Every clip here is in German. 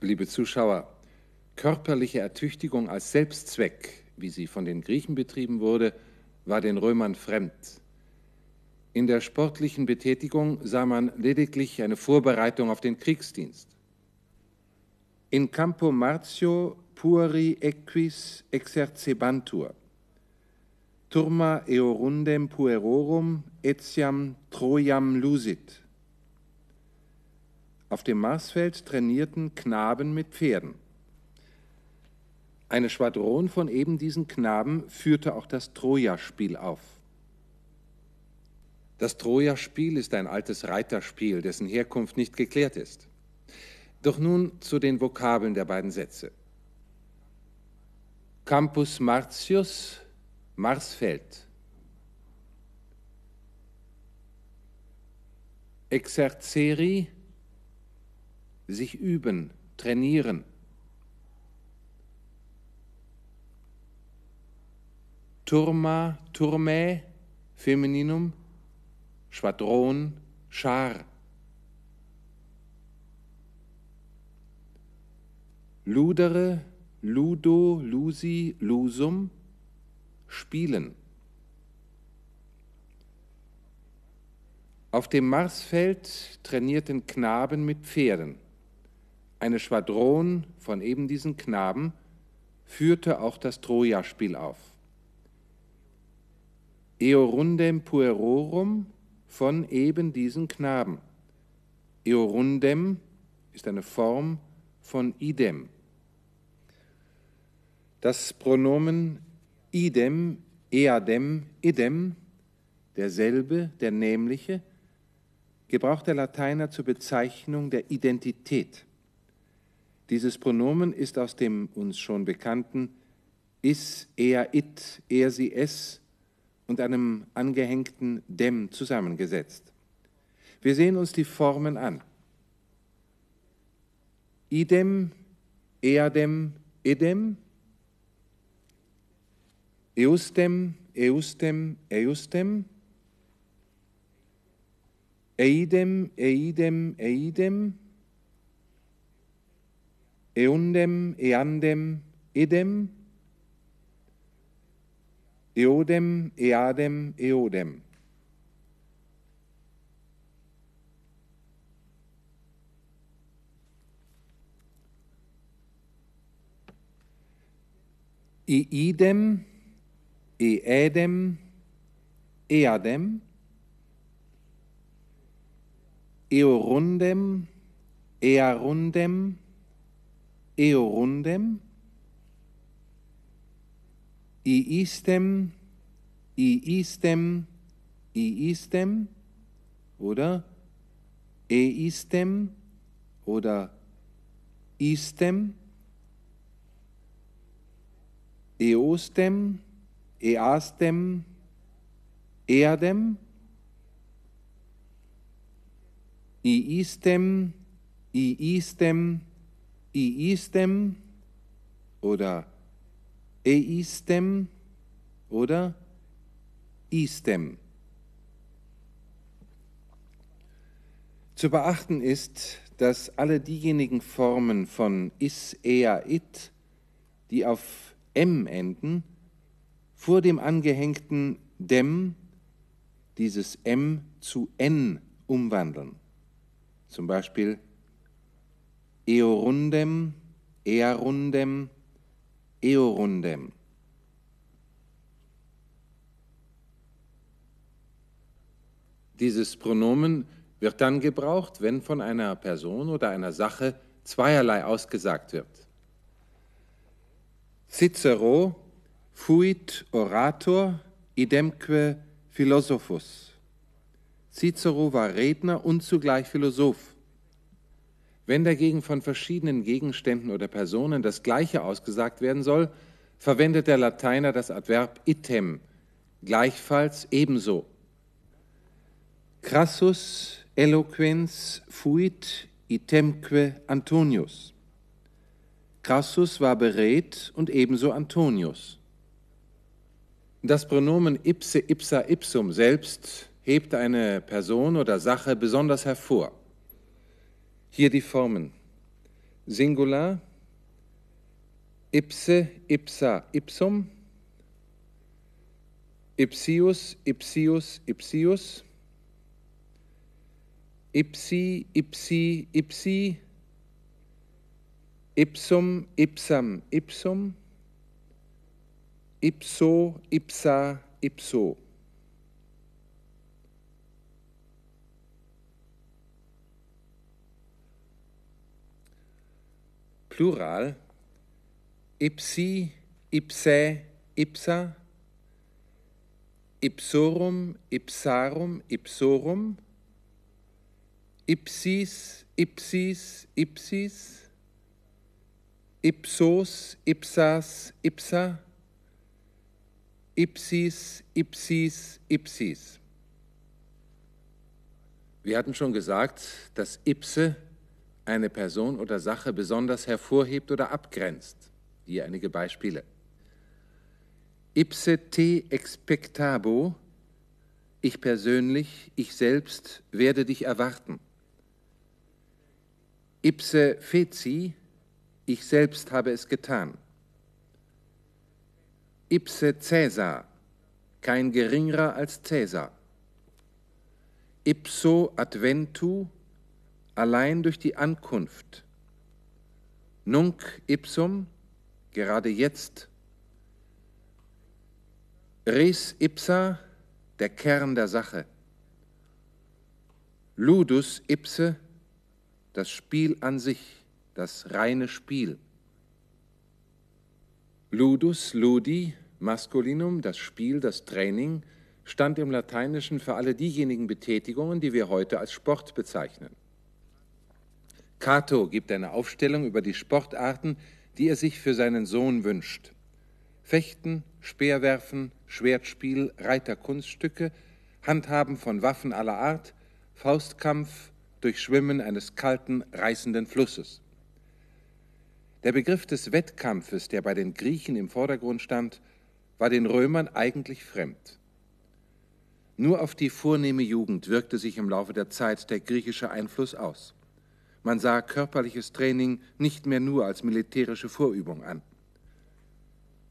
liebe Zuschauer, körperliche Ertüchtigung als Selbstzweck, wie sie von den Griechen betrieben wurde, war den Römern fremd. In der sportlichen Betätigung sah man lediglich eine Vorbereitung auf den Kriegsdienst. In campo martio pueri equis exercebantur. Turma eorundem puerorum etiam Trojam lusit. Auf dem Marsfeld trainierten Knaben mit Pferden. Eine Schwadron von eben diesen Knaben führte auch das Trojaspiel auf. Das Trojaspiel ist ein altes Reiterspiel, dessen Herkunft nicht geklärt ist. Doch nun zu den Vokabeln der beiden Sätze. Campus Martius, Marsfeld. Exerzeri, sich üben, trainieren. Turma, Turmae, Femininum, Schwadron, Schar. Ludere, Ludo, Lusi, Lusum, spielen. Auf dem Marsfeld trainierten Knaben mit Pferden. Eine Schwadron von eben diesen Knaben führte auch das Trojaspiel auf. Eorundem puerorum von eben diesen Knaben. Eorundem ist eine Form von idem. Das Pronomen idem, eadem, idem, derselbe, der nämliche, gebraucht der Lateiner zur Bezeichnung der Identität. Dieses Pronomen ist aus dem uns schon bekannten is, er, it, er, sie, es und einem angehängten dem zusammengesetzt. Wir sehen uns die Formen an. Idem, eadem, idem, eustem, eustem, eustem, eidem, eidem, eidem, eundem, eandem, idem, eodem, eadem, eodem. Iidem, eedem, eadem, eorundem, earundem, eorundem, iistem, iistem, iistem oder? Eistem oder istem, eostem, eastem, erdem, iistem, iistem, iistem oder eistem oder istem. Zu beachten ist, dass alle diejenigen Formen von is, er, it, die auf m enden, vor dem angehängten dem dieses m zu n umwandeln. Zum Beispiel eorundem, earundem, eorundem. Dieses Pronomen wird dann gebraucht, wenn von einer Person oder einer Sache zweierlei ausgesagt wird. Cicero fuit orator idemque philosophus. Cicero war Redner und zugleich Philosoph. Wenn dagegen von verschiedenen Gegenständen oder Personen das Gleiche ausgesagt werden soll, verwendet der Lateiner das Adverb item, gleichfalls ebenso. Crassus eloquens fuit itemque Antonius. Crassus war beredt und ebenso Antonius. Das Pronomen ipse ipsa ipsum selbst hebt eine Person oder Sache besonders hervor. Hier die Formen. Singular ipse, ipsa, ipsum, ipsius, ipsius, ipsius, ipsi, ipsi, ipsi, ipsum, ipsam, ipsum, ipso, ipsa, ipso. Plural ipsi, ipsae, ipsa, ipsorum, ipsarum, ipsorum, ipsis, ipsis, ipsis, ipsos, ipsas, ipsa, ipsis, ipsis, ipsis. Wir hatten schon gesagt, dass ipse eine Person oder Sache besonders hervorhebt oder abgrenzt. Hier einige Beispiele. Ipse te expectabo, ich persönlich, ich selbst werde dich erwarten. Ipse feci, ich selbst habe es getan. Ipse Caesar, kein geringerer als Caesar. Ipso adventu, allein durch die Ankunft. Nunc ipsum, gerade jetzt. Res ipsa, der Kern der Sache. Ludus ipse, das Spiel an sich, das reine Spiel. Ludus, ludi, Maskulinum, das Spiel, das Training, stand im Lateinischen für alle diejenigen Betätigungen, die wir heute als Sport bezeichnen. Cato gibt eine Aufstellung über die Sportarten, die er sich für seinen Sohn wünscht. Fechten, Speerwerfen, Schwertspiel, Reiterkunststücke, Handhaben von Waffen aller Art, Faustkampf, Durchschwimmen eines kalten, reißenden Flusses. Der Begriff des Wettkampfes, der bei den Griechen im Vordergrund stand, war den Römern eigentlich fremd. Nur auf die vornehme Jugend wirkte sich im Laufe der Zeit der griechische Einfluss aus. Man sah körperliches Training nicht mehr nur als militärische Vorübung an.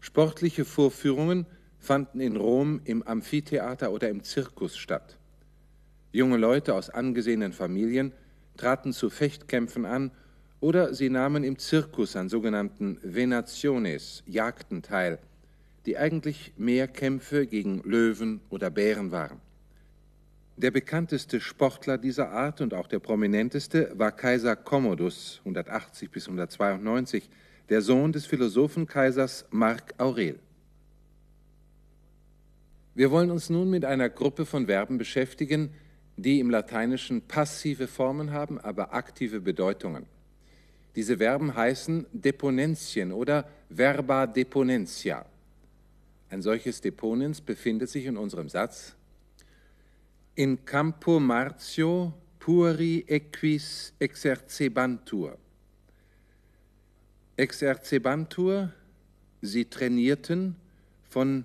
Sportliche Vorführungen fanden in Rom im Amphitheater oder im Zirkus statt. Junge Leute aus angesehenen Familien traten zu Fechtkämpfen an oder sie nahmen im Zirkus an sogenannten Venationes, Jagden teil, die eigentlich mehr Kämpfe gegen Löwen oder Bären waren. Der bekannteste Sportler dieser Art und auch der prominenteste war Kaiser Commodus 180 bis 192, der Sohn des Philosophenkaisers Mark Aurel. Wir wollen uns nun mit einer Gruppe von Verben beschäftigen, die im Lateinischen passive Formen haben, aber aktive Bedeutungen. Diese Verben heißen Deponentien oder Verba deponentia. Ein solches Deponens befindet sich in unserem Satz in campo martio puri equis exercebantur. Exercebantur, sie trainierten, von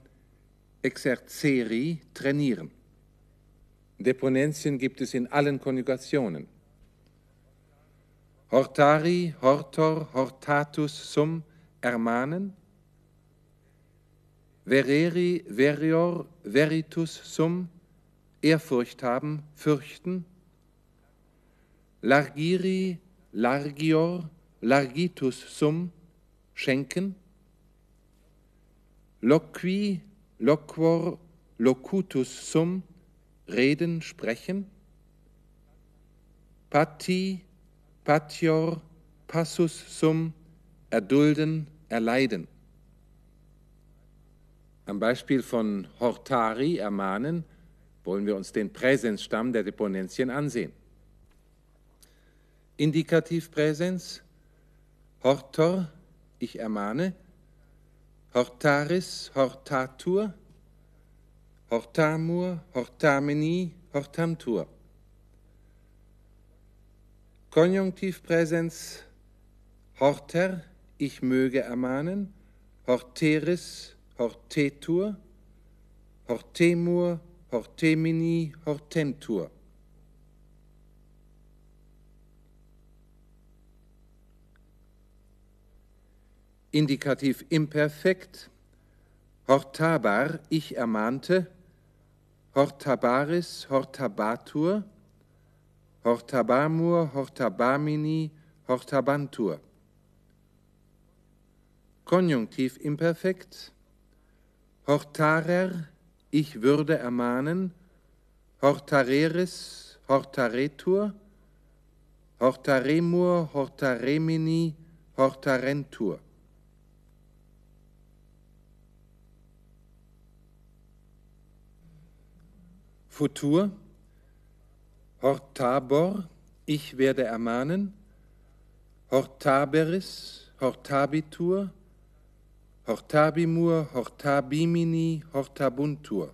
exerceri, trainieren. Deponentien gibt es in allen Konjugationen. Hortari, hortor, hortatus sum, ermahnen. Vereri, verior, veritus sum, Ehrfurcht haben, fürchten. Largiri, largior, largitus sum, schenken. Loqui, loquor, locutus sum, reden, sprechen. Patti, patior, passus sum, erdulden, erleiden. Am Beispiel von Hortari ermahnen, wollen wir uns den Präsensstamm der Deponentien ansehen. Indikativpräsens, hortor, ich ermahne, hortaris, hortatur, hortamur, hortamini, hortamtur. Konjunktivpräsens, horter, ich möge ermahnen, horteris, hortetur, hortemur, Hortemini hortentur. Indikativ imperfekt, hortabar, ich ermahnte, hortabaris, hortabatur, hortabamur, hortabamini, hortabantur. Konjunktiv imperfekt, hortarer, ich würde ermahnen, hortareris, hortaretur, hortaremur, hortaremini, hortarentur. Futur, hortabor, ich werde ermahnen, hortaberis, hortabitur, hortabimur, hortabimini, hortabuntur.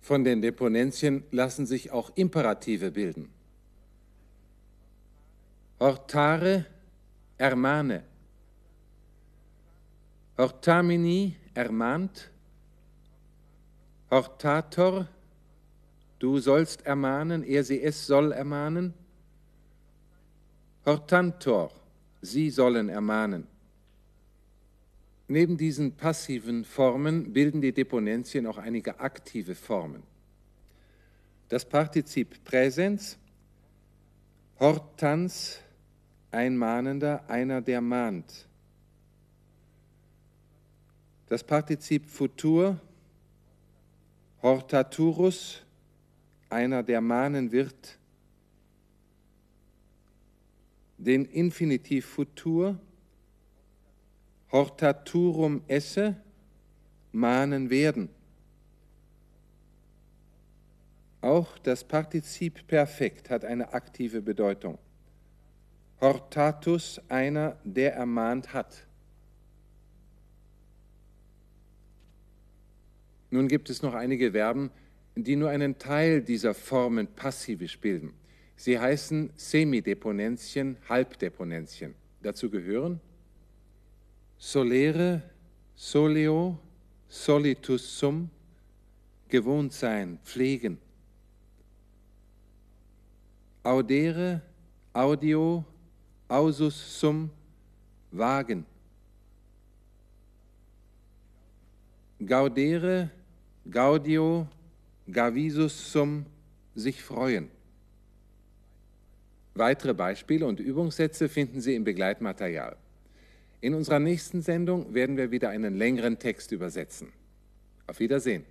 Von den Deponentien lassen sich auch Imperative bilden. Hortare, ermahne. Hortamini, ermahnt. Hortator, du sollst ermahnen, er sie es soll ermahnen. Hortantor, sie sollen ermahnen. Neben diesen passiven Formen bilden die Deponentien auch einige aktive Formen. Das Partizip Präsens, Hortans, ein Mahnender, einer, der mahnt. Das Partizip Futur, Hortaturus, einer, der mahnen wird, den Infinitiv Futur, Hortaturum esse, mahnen werden. Auch das Partizip Perfekt hat eine aktive Bedeutung. Hortatus, einer, der ermahnt hat. Nun gibt es noch einige Verben, die nur einen Teil dieser Formen passivisch bilden. Sie heißen Semideponentien, Halbdeponentien. Dazu gehören solere, soleo, solitus sum, gewohnt sein, pflegen. Audere, audio, ausus sum, wagen. Gaudere, Gaudio, Gavisus sum, sich freuen. Weitere Beispiele und Übungssätze finden Sie im Begleitmaterial. In unserer nächsten Sendung werden wir wieder einen längeren Text übersetzen. Auf Wiedersehen.